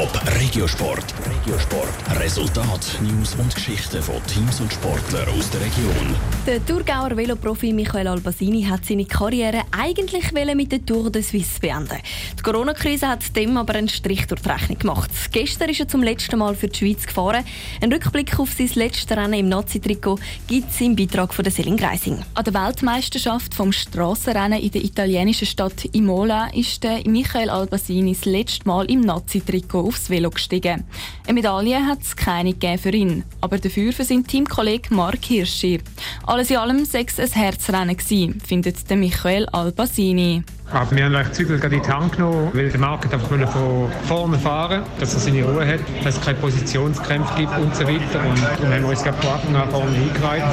Top Regiosport. Regiosport. Resultat, News und Geschichten von Teams und Sportlern aus der Region. Der Thurgauer Veloprofi Michael Albasini hat seine Karriere eigentlich mit der Tour de Suisse beenden. Die Corona-Krise hat dem aber einen Strich durch die Rechnung gemacht. Gestern ist er zum letzten Mal für die Schweiz gefahren. Ein Rückblick auf sein letztes Rennen im Nazi-Trikot gibt es im Beitrag von der Selin Greising. An der Weltmeisterschaft vom Strassenrennen in der italienischen Stadt Imola ist der Michael Albasini das letzte Mal im Nazi-Trikot aufs Velo gestiegen. Eine Medaille hat es keine für ihn, aber dafür für seinen Teamkollegen Mark Hirschi. Alles in allem sechs ein Herzrennen gewesen, findet der Michael Albasini. Aber wir haben eigentlich Zügel gerade in die Hand genommen, weil der Markt von vorne fahren dass er seine Ruhe hat, dass es keine Positionskämpfe gibt und so weiter. Und dann haben uns gerade von Anfang an vorne eingereiht.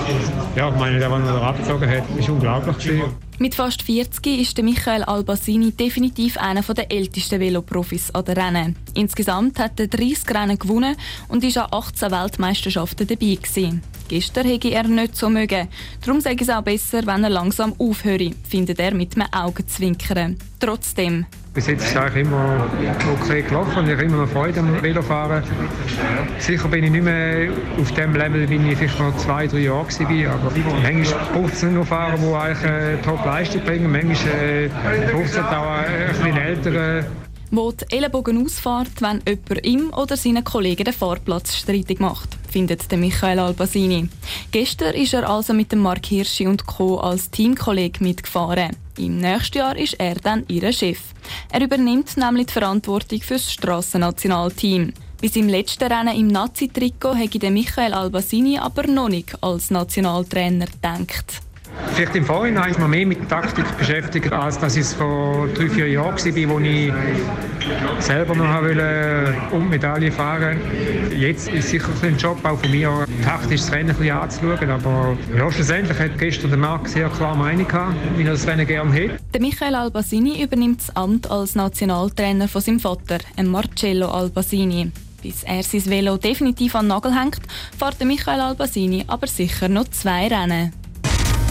Ja, ich meine, der, der er abgezogen hat, ist unglaublich gewesen. Mit fast 40 ist Michael Albasini definitiv einer der ältesten Veloprofis an den Rennen. Insgesamt hat er 30 Rennen gewonnen und ist an 18 Weltmeisterschaften dabei gewesen. Gestern hätte er nicht so mögen. Darum sage es auch besser, wenn er langsam aufhöre, findet er mit einem Augenzwinkern. Trotzdem. Bis jetzt ist es eigentlich immer okay gelaufen und ich habe immer noch Freude am Velofahren. Sicher bin ich nicht mehr auf dem Level, wie ich vielleicht noch zwei, drei Jahre war. Aber manchmal braucht es nur Fahrer, die eigentlich eine Top-Leistung bringen. Manchmal äh, braucht es halt auch ein bisschen ältere wo die Ellenbogen ausfährt, wenn jemand ihm oder seinen Kollegen den Fahrplatz streitig macht, findet der Michael Albasini. Gestern ist er also mit dem Mark Hirschi und Co. als Teamkollege mitgefahren. Im nächsten Jahr ist er dann ihr Chef. Er übernimmt nämlich die Verantwortung für das Strassennationalteam. Bis im letzten Rennen im Nazi-Trikot hätte Michael Albasini aber noch nicht als Nationaltrainer gedacht. Vielleicht im Vorhinein noch mehr mit Taktik beschäftigt, als dass es vor drei, vier Jahren war, wo ich selber noch wollte, um Medaille fahren Jetzt ist sicher ein Job auch von mir, taktisch das Rennen ein bisschen anzuschauen. Aber ja, schlussendlich hat gestern der Marc sehr klar Meinung gehabt, wie er das Rennen gerne hätte. Michael Albasini übernimmt das Amt als Nationaltrainer von seinem Vater, Marcello Albasini. Bis er sein Velo definitiv an den Nagel hängt, fährt Michael Albasini aber sicher noch zwei Rennen.